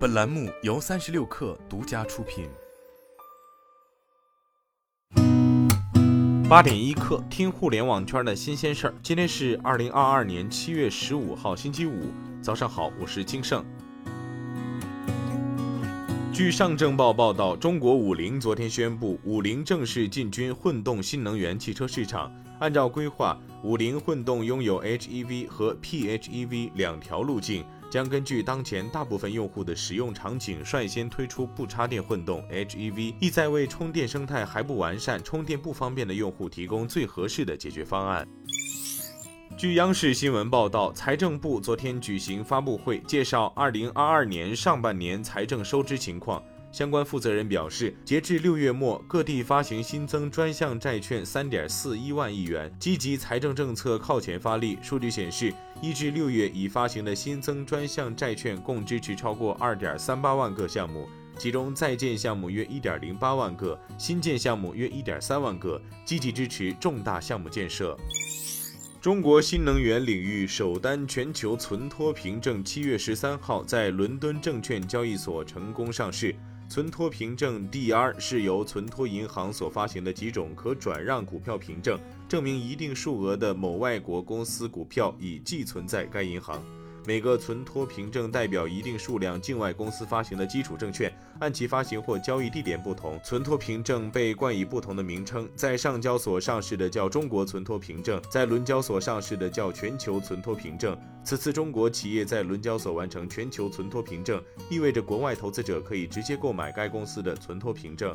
本栏目由三十六氪独家出品。八点一刻，听互联网圈的新鲜事儿。今天是二零二二年七月十五号，星期五，早上好，我是金盛。据上证报报道，中国五菱昨天宣布，五菱正式进军混动新能源汽车市场。按照规划，五菱混动拥有 HEV 和 PHEV 两条路径。将根据当前大部分用户的使用场景，率先推出不插电混动 HEV，意在为充电生态还不完善、充电不方便的用户提供最合适的解决方案。据央视新闻报道，财政部昨天举行发布会，介绍二零二二年上半年财政收支情况。相关负责人表示，截至六月末，各地发行新增专项债券三点四一万亿元，积极财政政策靠前发力。数据显示，一至六月已发行的新增专项债券共支持超过二点三八万个项目，其中在建项目约一点零八万个，新建项目约一点三万个，积极支持重大项目建设。中国新能源领域首单全球存托凭证七月十三号在伦敦证券交易所成功上市。存托凭证 DR 是由存托银行所发行的几种可转让股票凭证，证明一定数额的某外国公司股票已寄存在该银行。每个存托凭证代表一定数量境外公司发行的基础证券，按其发行或交易地点不同，存托凭证被冠以不同的名称。在上交所上市的叫中国存托凭证，在伦交所上市的叫全球存托凭证。此次中国企业在伦交所完成全球存托凭证，意味着国外投资者可以直接购买该公司的存托凭证。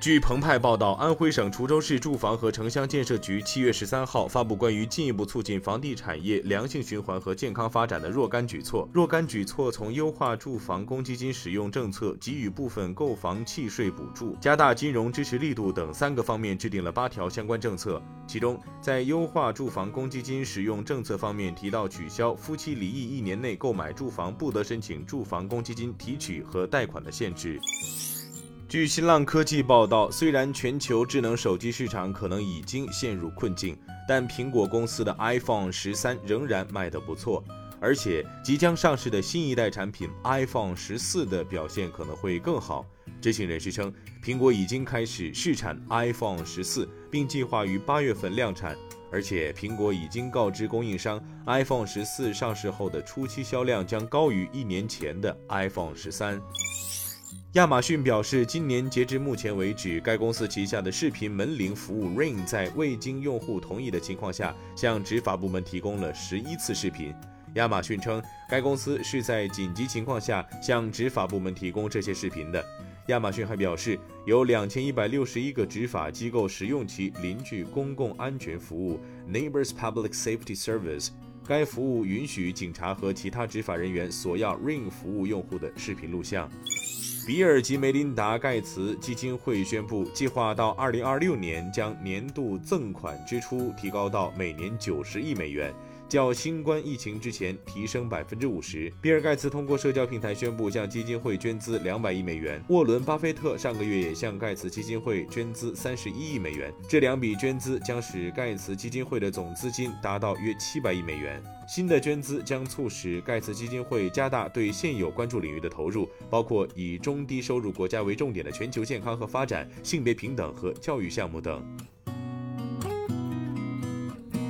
据澎湃报道，安徽省滁州市住房和城乡建设局七月十三号发布关于进一步促进房地产业良性循环和健康发展的若干举措。若干举措从优化住房公积金使用政策、给予部分购房契税补助、加大金融支持力度等三个方面制定了八条相关政策。其中，在优化住房公积金使用政策方面，提到取消夫妻离异一年内购买住房不得申请住房公积金提取和贷款的限制。据新浪科技报道，虽然全球智能手机市场可能已经陷入困境，但苹果公司的 iPhone 十三仍然卖得不错，而且即将上市的新一代产品 iPhone 十四的表现可能会更好。知情人士称，苹果已经开始试产 iPhone 十四，并计划于八月份量产，而且苹果已经告知供应商，iPhone 十四上市后的初期销量将高于一年前的 iPhone 十三。亚马逊表示，今年截至目前为止，该公司旗下的视频门铃服务 Ring 在未经用户同意的情况下，向执法部门提供了十一次视频。亚马逊称，该公司是在紧急情况下向执法部门提供这些视频的。亚马逊还表示，有两千一百六十一个执法机构使用其邻居公共安全服务 Neighbors Public Safety Service，该服务允许警察和其他执法人员索要 Ring 服务用户的视频录像。比尔及梅琳达盖茨基金会宣布，计划到2026年将年度赠款支出提高到每年90亿美元。较新冠疫情之前提升百分之五十。比尔盖茨通过社交平台宣布向基金会捐资两百亿美元。沃伦巴菲特上个月也向盖茨基金会捐资三十一亿美元。这两笔捐资将使盖茨基金会的总资金达到约七百亿美元。新的捐资将促使盖茨基金会加大对现有关注领域的投入，包括以中低收入国家为重点的全球健康和发展、性别平等和教育项目等。